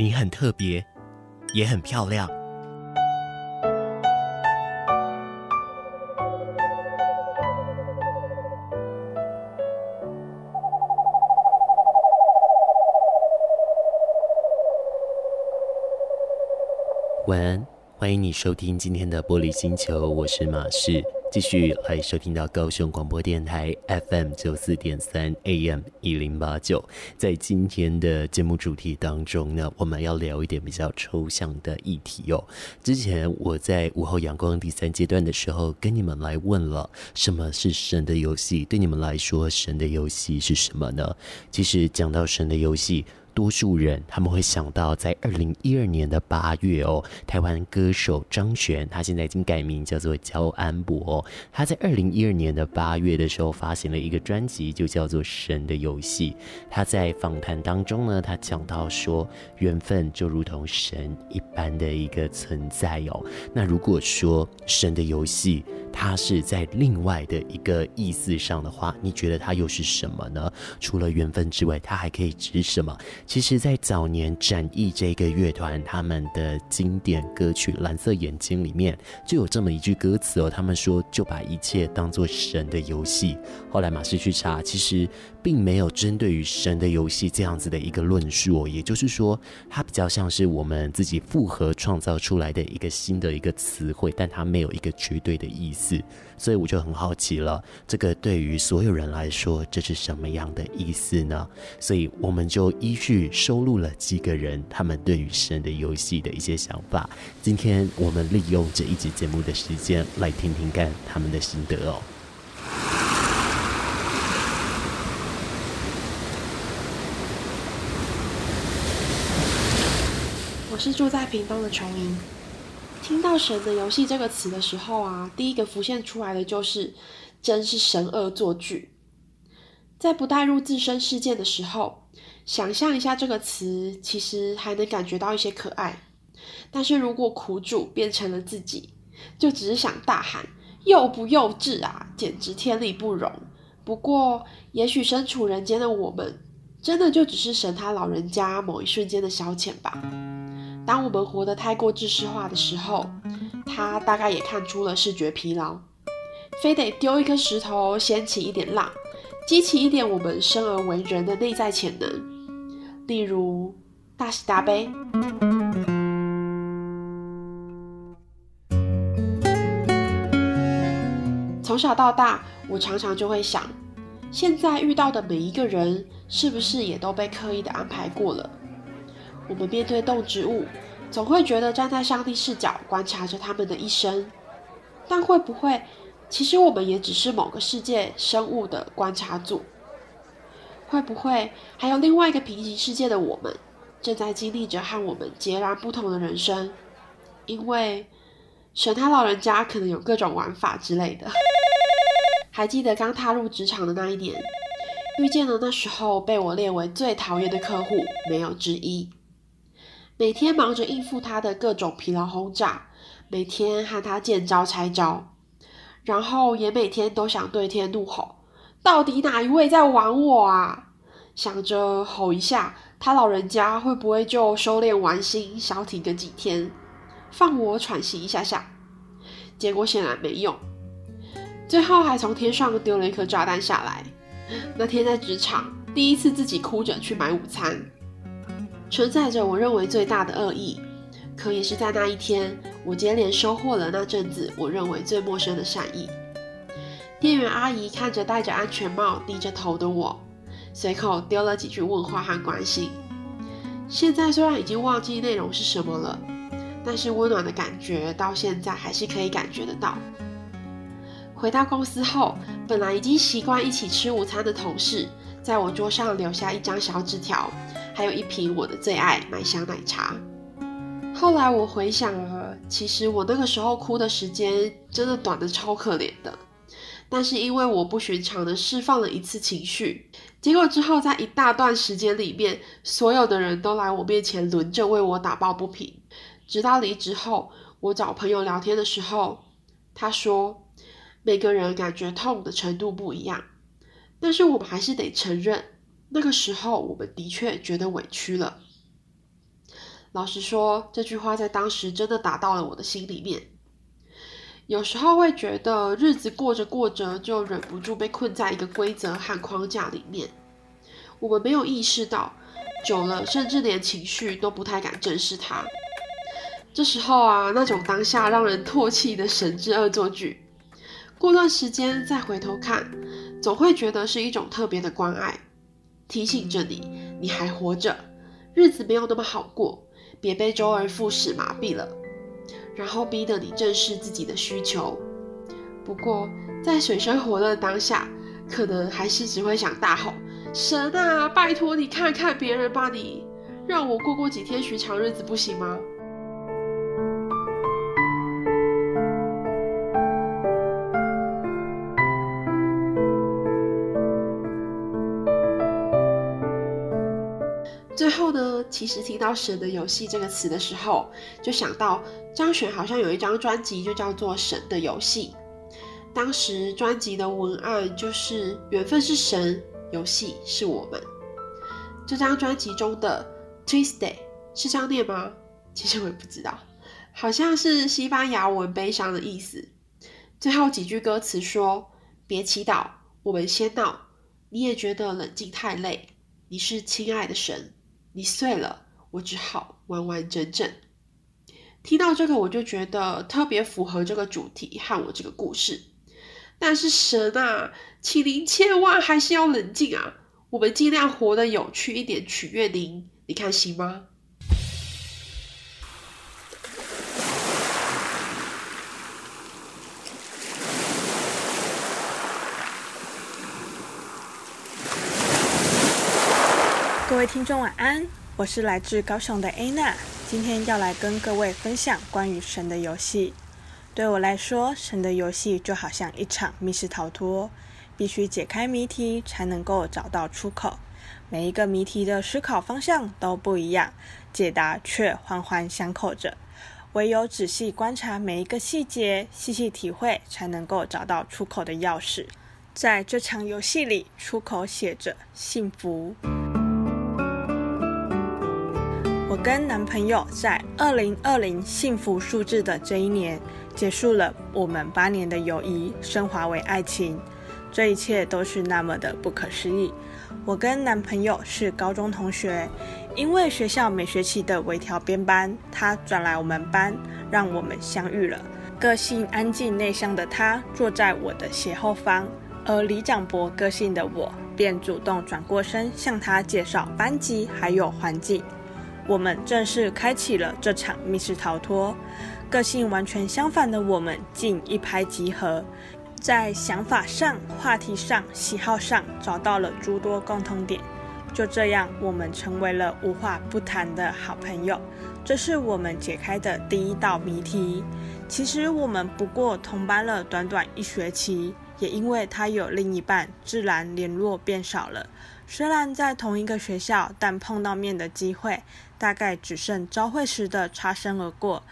你很特别，也很漂亮。晚安，欢迎你收听今天的玻璃星球，我是马士。继续来收听到高雄广播电台 FM 九四点三 AM 一零八九。在今天的节目主题当中呢，我们要聊一点比较抽象的议题哦。之前我在午后阳光第三阶段的时候，跟你们来问了什么是神的游戏？对你们来说，神的游戏是什么呢？其实讲到神的游戏。多数人他们会想到，在二零一二年的八月哦，台湾歌手张悬，他现在已经改名叫做焦安博哦。他在二零一二年的八月的时候发行了一个专辑，就叫做《神的游戏》。他在访谈当中呢，他讲到说，缘分就如同神一般的一个存在哦。那如果说神的游戏，它是在另外的一个意思上的话，你觉得它又是什么呢？除了缘分之外，它还可以指什么？其实，在早年展翼这个乐团他们的经典歌曲《蓝色眼睛》里面，就有这么一句歌词哦。他们说：“就把一切当作神的游戏。”后来马斯去查，其实并没有针对于神的游戏这样子的一个论述哦。也就是说，它比较像是我们自己复合创造出来的一个新的一个词汇，但它没有一个绝对的意思。所以我就很好奇了，这个对于所有人来说，这是什么样的意思呢？所以我们就依据收录了几个人他们对于神的游戏的一些想法。今天我们利用这一集节目的时间来听听看他们的心得哦。我是住在屏东的琼莹。听到“神的游戏”这个词的时候啊，第一个浮现出来的就是，真是神恶作剧。在不带入自身事件的时候，想象一下这个词，其实还能感觉到一些可爱。但是如果苦主变成了自己，就只是想大喊“幼不幼稚啊，简直天理不容”。不过，也许身处人间的我们，真的就只是神他老人家某一瞬间的消遣吧。当我们活得太过知识化的时候，他大概也看出了视觉疲劳，非得丢一颗石头掀起一点浪，激起一点我们生而为人的内在潜能。例如大喜大悲。从小到大，我常常就会想，现在遇到的每一个人，是不是也都被刻意的安排过了？我们面对动植物，总会觉得站在上帝视角观察着他们的一生，但会不会，其实我们也只是某个世界生物的观察组？会不会还有另外一个平行世界的我们，正在经历着和我们截然不同的人生？因为神他老人家可能有各种玩法之类的。还记得刚踏入职场的那一年，遇见了那时候被我列为最讨厌的客户，没有之一。每天忙着应付他的各种疲劳轰炸，每天和他见招拆招，然后也每天都想对天怒吼：到底哪一位在玩我啊？想着吼一下，他老人家会不会就收敛完心，消停个几天，放我喘息一下下？结果显然没用，最后还从天上丢了一颗炸弹下来。那天在职场，第一次自己哭着去买午餐。承载着我认为最大的恶意，可也是在那一天，我接连收获了那阵子我认为最陌生的善意。店员阿姨看着戴着安全帽、低着头的我，随口丢了几句问话和关心。现在虽然已经忘记内容是什么了，但是温暖的感觉到现在还是可以感觉得到。回到公司后，本来已经习惯一起吃午餐的同事，在我桌上留下一张小纸条。还有一瓶我的最爱麦香奶茶。后来我回想啊，其实我那个时候哭的时间真的短的超可怜的。但是因为我不寻常的释放了一次情绪，结果之后在一大段时间里面，所有的人都来我面前轮着为我打抱不平。直到离职后，我找朋友聊天的时候，他说每个人感觉痛的程度不一样，但是我们还是得承认，那个时候我们的确觉得委屈了。老实说，这句话在当时真的打到了我的心里面。有时候会觉得日子过着过着，就忍不住被困在一个规则和框架里面。我们没有意识到，久了甚至连情绪都不太敢正视它。这时候啊，那种当下让人唾弃的神之恶作剧，过段时间再回头看，总会觉得是一种特别的关爱，提醒着你，你还活着，日子没有那么好过，别被周而复始麻痹了。然后逼得你正视自己的需求。不过，在水深火热当下，可能还是只会想大吼：“神啊，拜托你看看别人吧，你让我过过几天寻常日子不行吗？”最后呢，其实听到“神的游戏”这个词的时候，就想到张悬好像有一张专辑就叫做《神的游戏》。当时专辑的文案就是“缘分是神，游戏是我们”。这张专辑中的 “Triste” 是这样念吗？其实我也不知道，好像是西班牙文“悲伤”的意思。最后几句歌词说：“别祈祷，我们先闹。你也觉得冷静太累，你是亲爱的神。”你碎了，我只好完完整整。听到这个，我就觉得特别符合这个主题和我这个故事。但是神啊，请您千万还是要冷静啊！我们尽量活得有趣一点，取悦您，你看行吗？各位听众晚安，我是来自高雄的安娜，今天要来跟各位分享关于神的游戏。对我来说，神的游戏就好像一场密室逃脱，必须解开谜题才能够找到出口。每一个谜题的思考方向都不一样，解答却环环相扣着。唯有仔细观察每一个细节，细细体会，才能够找到出口的钥匙。在这场游戏里，出口写着幸福。跟男朋友在二零二零幸福数字的这一年结束了我们八年的友谊，升华为爱情。这一切都是那么的不可思议。我跟男朋友是高中同学，因为学校每学期的微调编班，他转来我们班，让我们相遇了。个性安静内向的他坐在我的斜后方，而李长博个性的我便主动转过身向他介绍班级还有环境。我们正式开启了这场密室逃脱，个性完全相反的我们竟一拍即合，在想法上、话题上、喜好上找到了诸多共通点。就这样，我们成为了无话不谈的好朋友。这是我们解开的第一道谜题。其实我们不过同班了短短一学期，也因为他有另一半，自然联络变少了。虽然在同一个学校，但碰到面的机会大概只剩朝会时的擦身而过。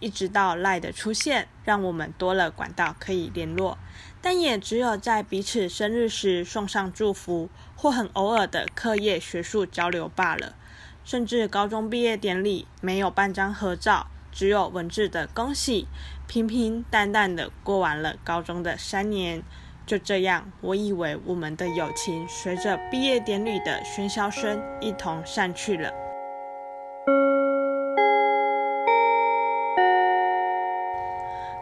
一直到赖的出现，让我们多了管道可以联络，但也只有在彼此生日时送上祝福，或很偶尔的课业学术交流罢了。甚至高中毕业典礼没有半张合照，只有文字的恭喜，平平淡淡的过完了高中的三年。就这样，我以为我们的友情随着毕业典礼的喧嚣声一同散去了。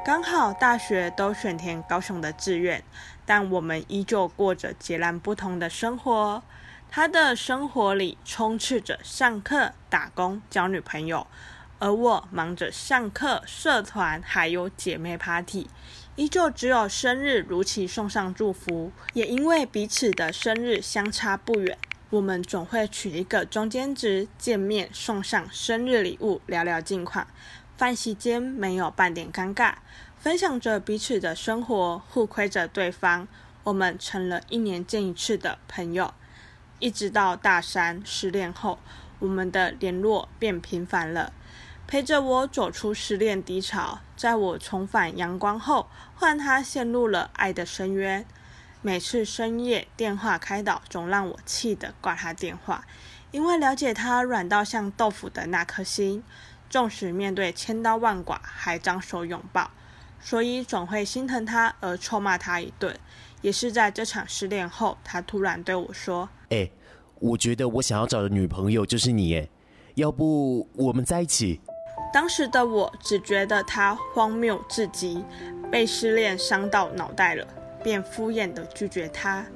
刚好大学都选填高雄的志愿，但我们依旧过着截然不同的生活。他的生活里充斥着上课、打工、交女朋友，而我忙着上课、社团，还有姐妹 party。依旧只有生日如期送上祝福，也因为彼此的生日相差不远，我们总会取一个中间值，见面送上生日礼物，聊聊近况。饭席间没有半点尴尬，分享着彼此的生活，互亏着对方。我们成了一年见一次的朋友。一直到大三失恋后，我们的联络变频繁了，陪着我走出失恋低潮。在我重返阳光后，换他陷入了爱的深渊。每次深夜电话开导，总让我气得挂他电话，因为了解他软到像豆腐的那颗心，纵使面对千刀万剐，还张手拥抱，所以总会心疼他而臭骂他一顿。也是在这场失恋后，他突然对我说：“哎、欸，我觉得我想要找的女朋友就是你，哎，要不我们在一起？”当时的我只觉得他荒谬至极，被失恋伤到脑袋了。便敷衍的拒绝他。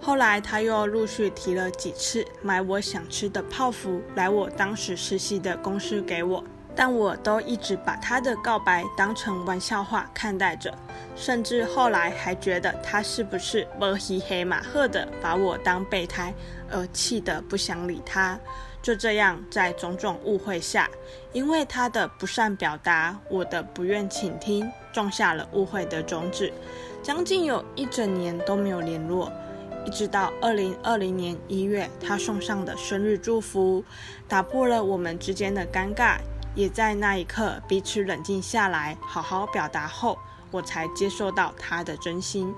后来他又陆续提了几次买我想吃的泡芙来我当时实习的公司给我，但我都一直把他的告白当成玩笑话看待着，甚至后来还觉得他是不是摸黑黑马赫的把我当备胎，而气得不想理他。就这样，在种种误会下，因为他的不善表达，我的不愿倾听，种下了误会的种子。将近有一整年都没有联络，一直到二零二零年一月，他送上的生日祝福，打破了我们之间的尴尬。也在那一刻，彼此冷静下来，好好表达后，我才接受到他的真心。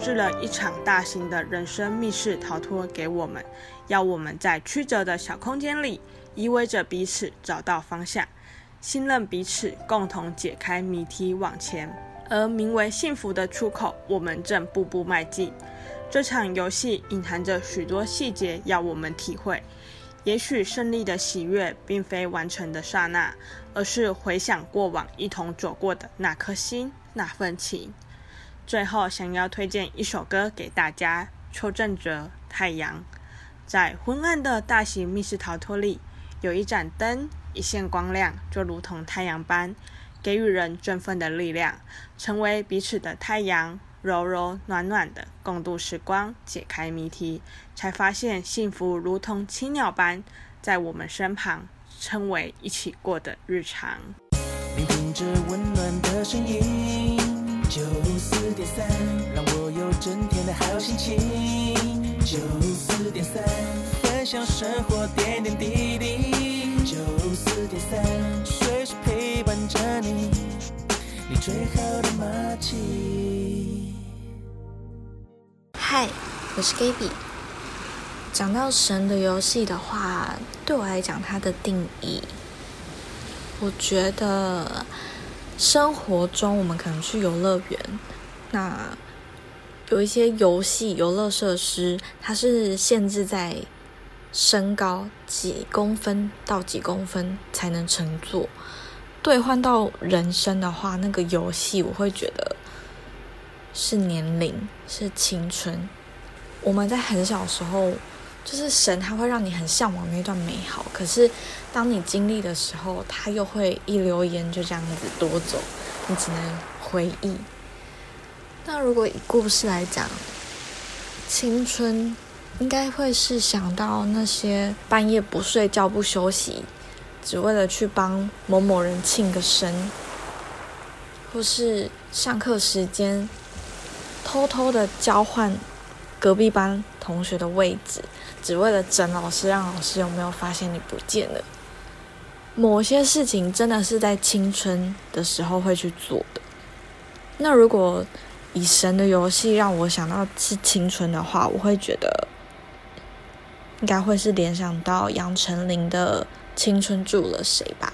置了一场大型的人生密室逃脱给我们，要我们在曲折的小空间里依偎着彼此找到方向，信任彼此，共同解开谜题往前。而名为幸福的出口，我们正步步迈进。这场游戏隐含着许多细节要我们体会。也许胜利的喜悦并非完成的刹那，而是回想过往一同走过的那颗心，那份情。最后，想要推荐一首歌给大家：邱振哲《太阳》。在昏暗的大型密室逃脱里，有一盏灯，一线光亮，就如同太阳般，给予人振奋的力量，成为彼此的太阳，柔柔暖暖的共度时光，解开谜题，才发现幸福如同青鸟般在我们身旁，称为一起过的日常。聆听着温暖的声音。九四点三，让我有整天的好心情。九四点三，分享生活点点滴滴。九四点三，随时陪伴着你，你最好的默契。嗨，我是 Gaby。讲到神的游戏的话，对我来讲，它的定义，我觉得。生活中，我们可能去游乐园，那有一些游戏、游乐设施，它是限制在身高几公分到几公分才能乘坐。兑换到人生的话，那个游戏我会觉得是年龄，是青春。我们在很小时候。就是神，他会让你很向往那段美好，可是当你经历的时候，他又会一溜烟就这样子夺走，你只能回忆。那如果以故事来讲，青春应该会是想到那些半夜不睡觉不休息，只为了去帮某某人庆个生，或是上课时间偷偷的交换隔壁班同学的位置。只为了整老师，让老师有没有发现你不见了？某些事情真的是在青春的时候会去做的。那如果以神的游戏让我想到是青春的话，我会觉得应该会是联想到杨丞琳的《青春住了谁》吧。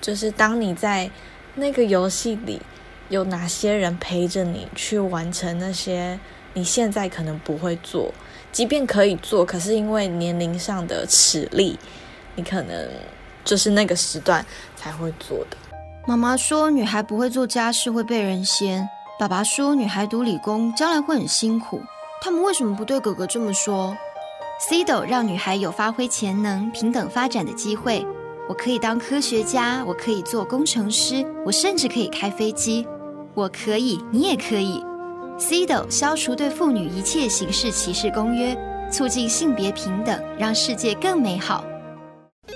就是当你在那个游戏里，有哪些人陪着你去完成那些你现在可能不会做。即便可以做，可是因为年龄上的耻力，你可能就是那个时段才会做的。妈妈说，女孩不会做家事会被人嫌；爸爸说，女孩读理工将来会很辛苦。他们为什么不对哥哥这么说？CIDO 让女孩有发挥潜能、平等发展的机会。我可以当科学家，我可以做工程师，我甚至可以开飞机。我可以，你也可以。CIDO 消除对妇女一切形式歧视公约，促进性别平等，让世界更美好。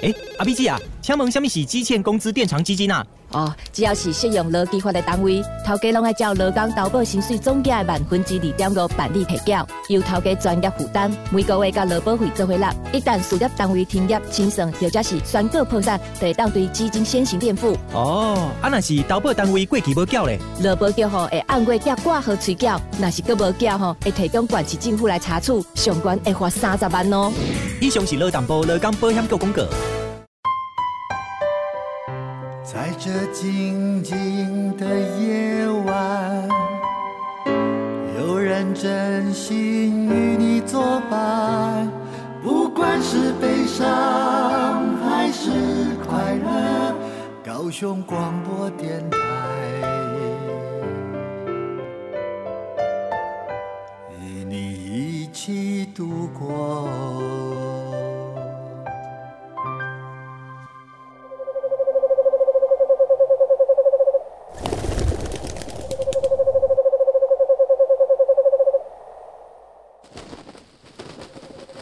哎，阿 B 姐啊，请问什么是基欠工资垫偿基金啊？哦，只要是适用劳基法的单位，头家拢爱照劳工投保薪水总价的万分之二点五办理提缴，由头家专业负担，每个月交劳保费做回纳。一旦事业单位停业清算，或者是宣告破产，就会当对基金先行垫付。哦，啊那是投保单位过期无缴咧，劳保局吼会按月缴挂号催缴，若是阁无缴吼，会提供管市政府来查处，上关会罚三十万哦。以上是劳动部劳工保险局广告。在这静静的夜晚，有人真心与你作伴，不管是悲伤还是快乐，高雄广播电台与你一起度过。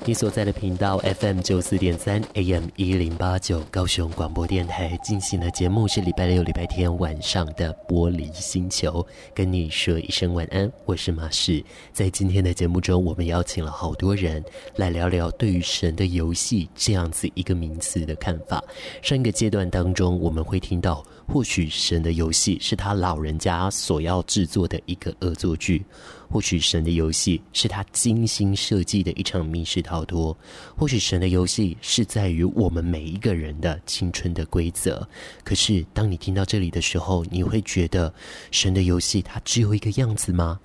你所在的频道 FM 九四点三 AM 一零八九高雄广播电台进行的节目是礼拜六、礼拜天晚上的玻璃星球，跟你说一声晚安，我是马士。在今天的节目中，我们邀请了好多人来聊聊对于神的游戏这样子一个名词的看法。上一个阶段当中，我们会听到，或许神的游戏是他老人家所要制作的一个恶作剧。或许神的游戏是他精心设计的一场密室逃脱，或许神的游戏是在于我们每一个人的青春的规则。可是，当你听到这里的时候，你会觉得神的游戏它只有一个样子吗？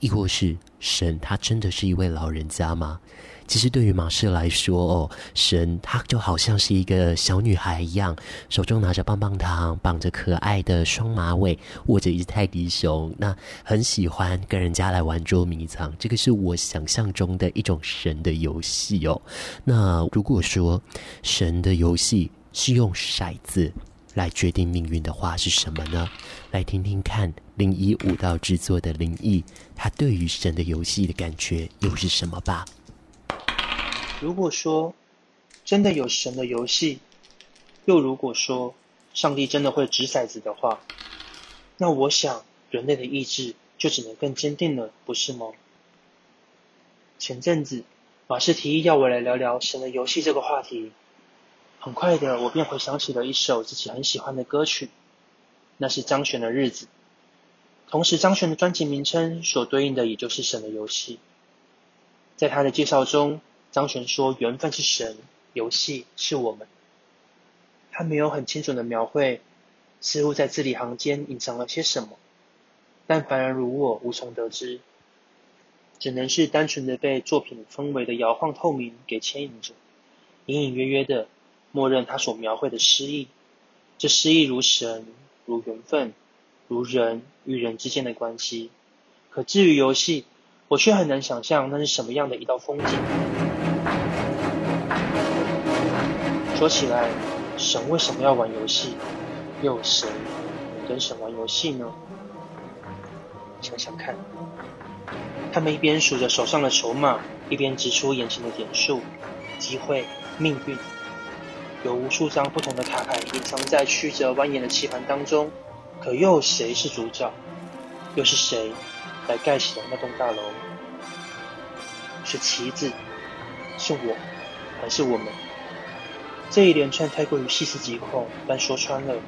亦或是神他真的是一位老人家吗？其实对于马氏来说，哦，神他就好像是一个小女孩一样，手中拿着棒棒糖，绑着可爱的双马尾，握着一只泰迪熊，那很喜欢跟人家来玩捉迷藏。这个是我想象中的一种神的游戏哦。那如果说神的游戏是用骰子来决定命运的话，是什么呢？来听听看零一舞蹈制作的灵异，他对于神的游戏的感觉又是什么吧？如果说真的有神的游戏，又如果说上帝真的会掷骰子的话，那我想人类的意志就只能更坚定了，不是吗？前阵子马氏提议要我来聊聊神的游戏这个话题，很快的我便回想起了一首自己很喜欢的歌曲，那是张悬的日子。同时张悬的专辑名称所对应的也就是神的游戏，在他的介绍中。张悬说：“缘分是神，游戏是我们。”他没有很清楚的描绘，似乎在字里行间隐藏了些什么，但凡人如我无从得知，只能是单纯的被作品氛围的摇晃透明给牵引着，隐隐约约的默认他所描绘的诗意。这诗意如神，如缘分，如人与人之间的关系。可至于游戏，我却很难想象那是什么样的一道风景。说起来，神为什么要玩游戏？又有谁能跟神玩游戏呢？想想看，他们一边数着手上的筹码，一边指出眼前的点数、机会、命运。有无数张不同的卡牌隐藏在曲折蜿蜒的棋盘当中，可又有谁是主角？又是谁来盖起了那栋大楼？是棋子，是我，还是我们？这一连串太过于细思极恐，但说穿了，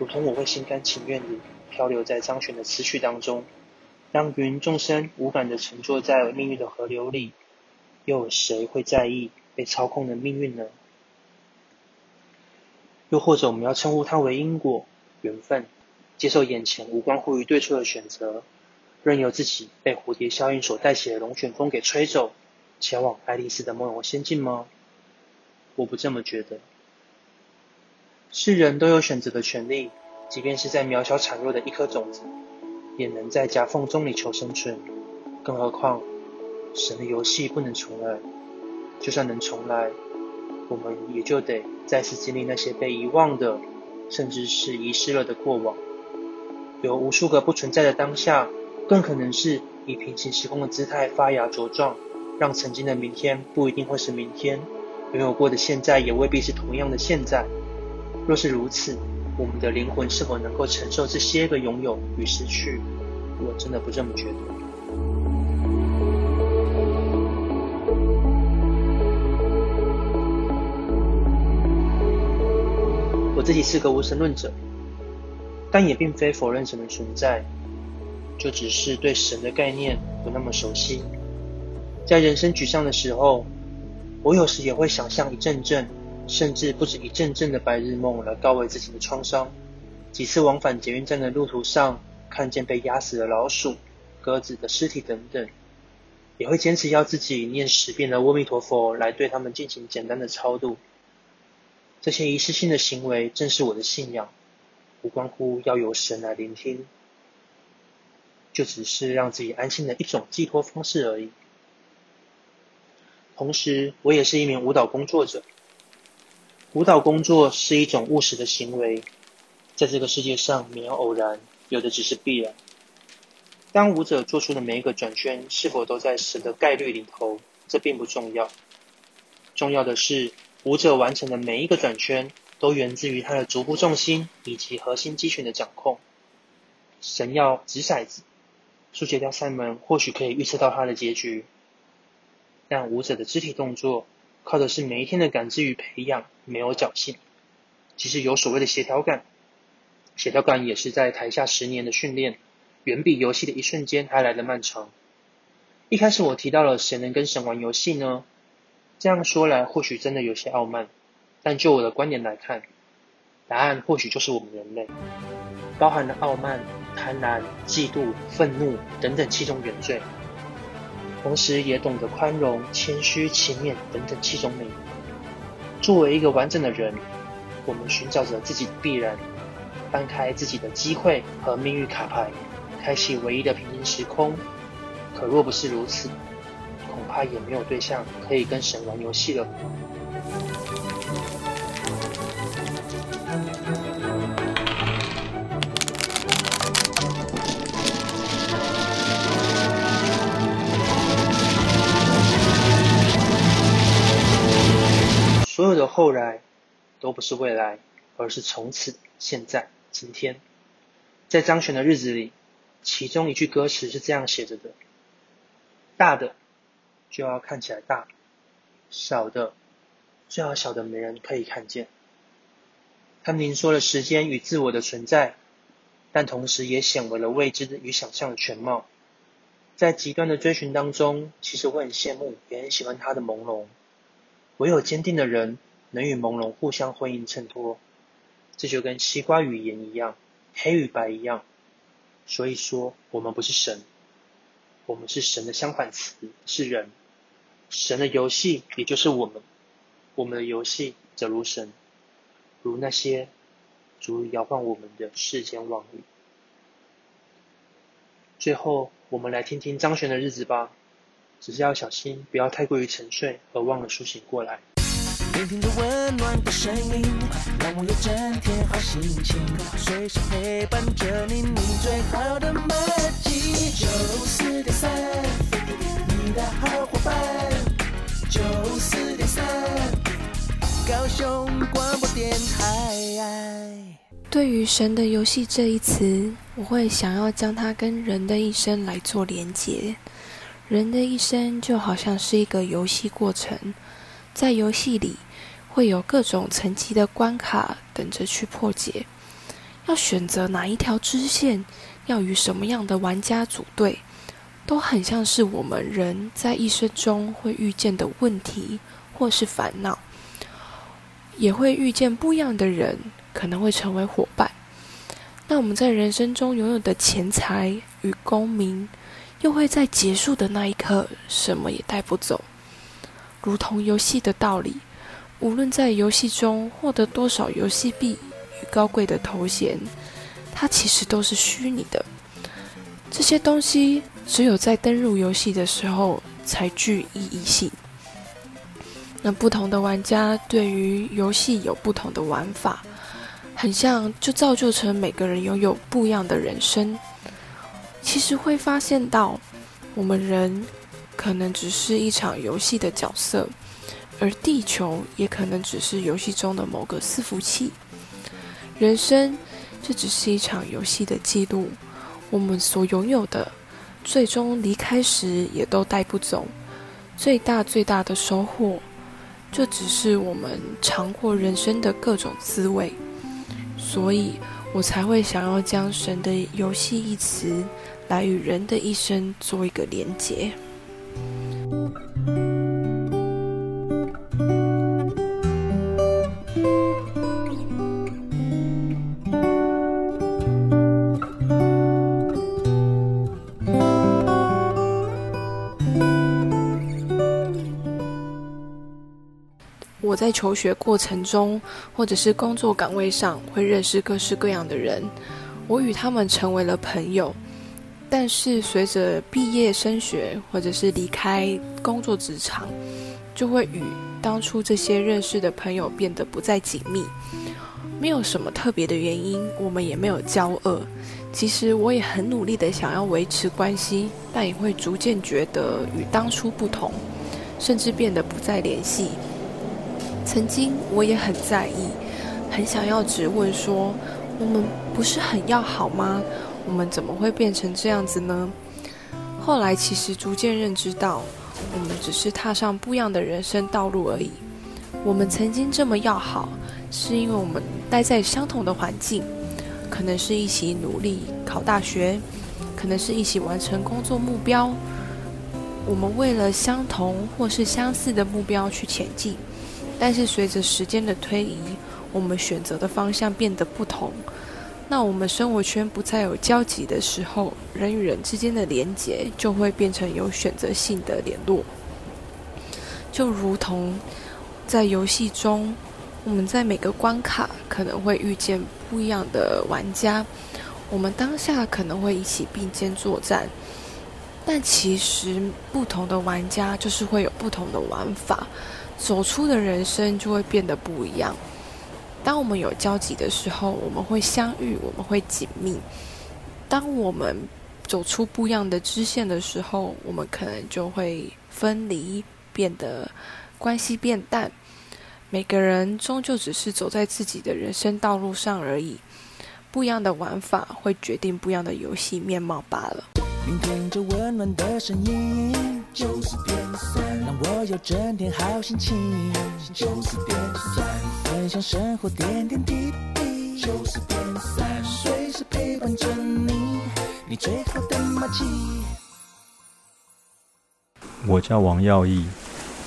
如同我会心甘情愿地漂流在张悬的思绪当中，让芸众生无感地乘坐在命运的河流里，又有谁会在意被操控的命运呢？又或者我们要称呼它为因果、缘分，接受眼前无关乎于对错的选择，任由自己被蝴蝶效应所带起的龙卷风给吹走，前往爱丽丝的梦游仙境吗？我不这么觉得。是人都有选择的权利，即便是在渺小孱弱的一颗种子，也能在夹缝中里求生存。更何况，神的游戏不能重来，就算能重来，我们也就得再次经历那些被遗忘的，甚至是遗失了的过往。有无数个不存在的当下，更可能是以平行时空的姿态发芽茁壮，让曾经的明天不一定会是明天，拥有过的现在也未必是同样的现在。若是如此，我们的灵魂是否能够承受这些个拥有与失去？我真的不这么觉得。我自己是个无神论者，但也并非否认神的存在，就只是对神的概念不那么熟悉。在人生沮丧的时候，我有时也会想象一阵阵，甚至不止一阵阵的白日梦来告慰自己的创伤。几次往返捷运站的路途上，看见被压死的老鼠、鸽子的尸体等等，也会坚持要自己念十遍的阿弥陀佛来对他们进行简单的超度。这些仪式性的行为正是我的信仰，无关乎要有神来聆听，就只是让自己安心的一种寄托方式而已。同时，我也是一名舞蹈工作者。舞蹈工作是一种务实的行为，在这个世界上没有偶然，有的只是必然。当舞者做出的每一个转圈是否都在神的概率里头，这并不重要，重要的是。舞者完成的每一个转圈，都源自于他的足部重心以及核心肌群的掌控。神要掷骰子，数解掉赛门，或许可以预测到他的结局。但舞者的肢体动作，靠的是每一天的感知与培养，没有侥幸。其实有所谓的协调感，协调感也是在台下十年的训练，远比游戏的一瞬间还来得漫长。一开始我提到了谁能跟神玩游戏呢？这样说来，或许真的有些傲慢，但就我的观点来看，答案或许就是我们人类，包含了傲慢、贪婪、嫉妒、愤怒等等七种原罪，同时也懂得宽容、谦虚、勤勉等等七种美德。作为一个完整的人，我们寻找着自己的必然，翻开自己的机会和命运卡牌，开启唯一的平行时空。可若不是如此，恐怕也没有对象可以跟神玩游戏了。都不是未来，而是从此、现在、今天。在张悬的日子里，其中一句歌词是这样写着的：“大的。”就要看起来大，小的最好小的没人可以看见。他明说了时间与自我的存在，但同时也显为了未知与想象的全貌。在极端的追寻当中，其实我很羡慕，也很喜欢他的朦胧。唯有坚定的人能与朦胧互相辉映衬托，这就跟西瓜语言一样，黑与白一样。所以说，我们不是神。我们是神的相反词，是人。神的游戏也就是我们，我们的游戏则如神，如那些足以摇晃我们的世间妄语。最后，我们来听听张悬的日子吧，只是要小心，不要太过于沉睡而忘了苏醒过来。聆听着温暖的声音，让我有整天好心情，随时陪伴着你，你最好的默契。九四点三，你的好伙伴。九四点三，高雄广播电台。对于“神的游戏”这一词，我会想要将它跟人的一生来做连结。人的一生就好像是一个游戏过程，在游戏里。会有各种层级的关卡等着去破解，要选择哪一条支线，要与什么样的玩家组队，都很像是我们人在一生中会遇见的问题或是烦恼，也会遇见不一样的人，可能会成为伙伴。那我们在人生中拥有的钱财与功名，又会在结束的那一刻什么也带不走，如同游戏的道理。无论在游戏中获得多少游戏币与高贵的头衔，它其实都是虚拟的。这些东西只有在登入游戏的时候才具意义性。那不同的玩家对于游戏有不同的玩法，很像就造就成每个人拥有不一样的人生。其实会发现到，我们人可能只是一场游戏的角色，而地球也可能只是游戏中的某个伺服器。人生这只是一场游戏的记录，我们所拥有的，最终离开时也都带不走。最大最大的收获，就只是我们尝过人生的各种滋味。所以我才会想要将“神的游戏”一词。来与人的一生做一个连结。在求学过程中，或者是工作岗位上，会认识各式各样的人，我与他们成为了朋友。但是随着毕业升学，或者是离开工作职场，就会与当初这些认识的朋友变得不再紧密。没有什么特别的原因，我们也没有交恶。其实我也很努力的想要维持关系，但也会逐渐觉得与当初不同，甚至变得不再联系。曾经我也很在意，很想要质问说：我们不是很要好吗？我们怎么会变成这样子呢？后来其实逐渐认知到，我们只是踏上不一样的人生道路而已。我们曾经这么要好，是因为我们待在相同的环境，可能是一起努力考大学，可能是一起完成工作目标。我们为了相同或是相似的目标去前进，但是随着时间的推移，我们选择的方向变得不同。那我们生活圈不再有交集的时候，人与人之间的连结就会变成有选择性的联络。就如同在游戏中，我们在每个关卡可能会遇见不一样的玩家，我们当下可能会一起并肩作战，但其实不同的玩家就是会有不同的玩法，走出的人生就会变得不一样。当我们有交集的时候，我们会相遇，我们会紧密；当我们走出不一样的支线的时候，我们可能就会分离，变得关系变淡。每个人终究只是走在自己的人生道路上而已，不一样的玩法会决定不一样的游戏面貌罢了。聆听着温暖的声音，九四点三，让我有整天好心情。九四点三，分享生活点点滴滴。九四点三，随时陪伴着你，你最好的默契。我叫王耀义，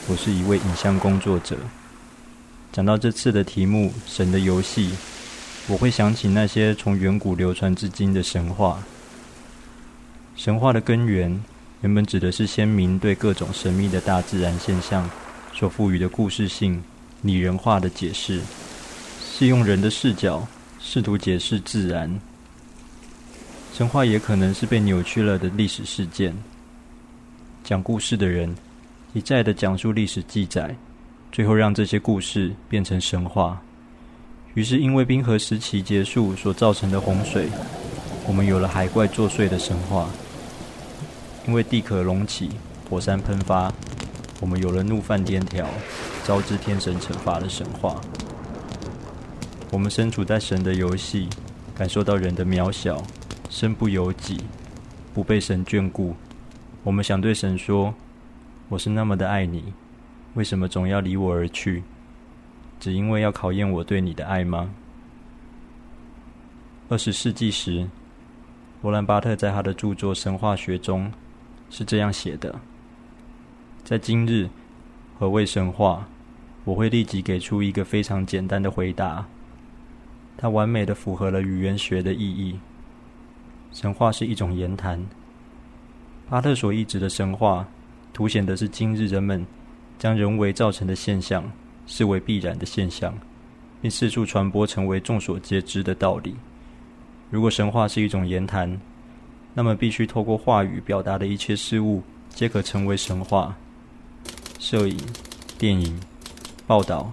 我是一位影像工作者。讲到这次的题目《神的游戏》，我会想起那些从远古流传至今的神话。神话的根源，原本指的是先民对各种神秘的大自然现象所赋予的故事性、拟人化的解释，是用人的视角试图解释自然。神话也可能是被扭曲了的历史事件。讲故事的人一再的讲述历史记载，最后让这些故事变成神话。于是，因为冰河时期结束所造成的洪水，我们有了海怪作祟的神话。因为地壳隆起，火山喷发，我们有了怒犯天条，招致天神惩罚的神话。我们身处在神的游戏，感受到人的渺小，身不由己，不被神眷顾。我们想对神说：“我是那么的爱你，为什么总要离我而去？只因为要考验我对你的爱吗？”二十世纪时，罗兰巴特在他的著作《神话学》中。是这样写的：在今日，何谓神话？我会立即给出一个非常简单的回答。它完美的符合了语言学的意义。神话是一种言谈。巴特所意指的神话，凸显的是今日人们将人为造成的现象视为必然的现象，并四处传播成为众所皆知的道理。如果神话是一种言谈，那么，必须透过话语表达的一切事物，皆可成为神话。摄影、电影、报道、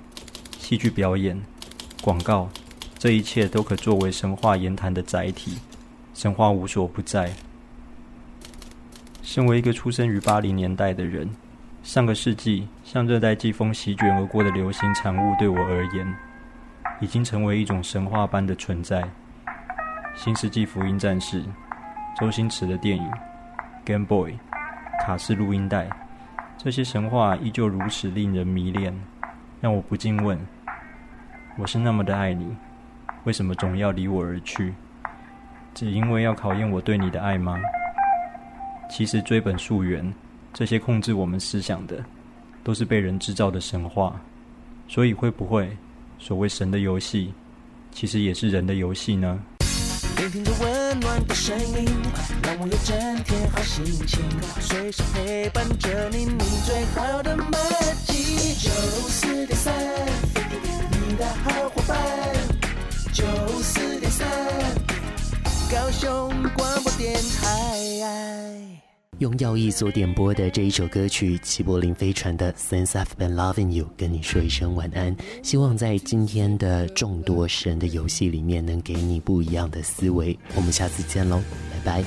戏剧表演、广告，这一切都可作为神话言谈的载体。神话无所不在。身为一个出生于八零年代的人，上个世纪像热带季风席卷而过的流行产物，对我而言，已经成为一种神话般的存在。新世纪福音战士、周星驰的电影、Game Boy、卡式录音带，这些神话依旧如此令人迷恋，让我不禁问：我是那么的爱你，为什么总要离我而去？只因为要考验我对你的爱吗？其实追本溯源，这些控制我们思想的，都是被人制造的神话。所以会不会，所谓神的游戏，其实也是人的游戏呢？聆听着温暖的声音，让我有整天好心情，随时陪伴着你，你最好的麦基。九四点三，你的好伙伴。九四点三，高雄广播电台。用药艺所点播的这一首歌曲，齐柏林飞船的《Since I've Been Loving You》，跟你说一声晚安。希望在今天的众多神的游戏里面，能给你不一样的思维。我们下次见喽，拜拜。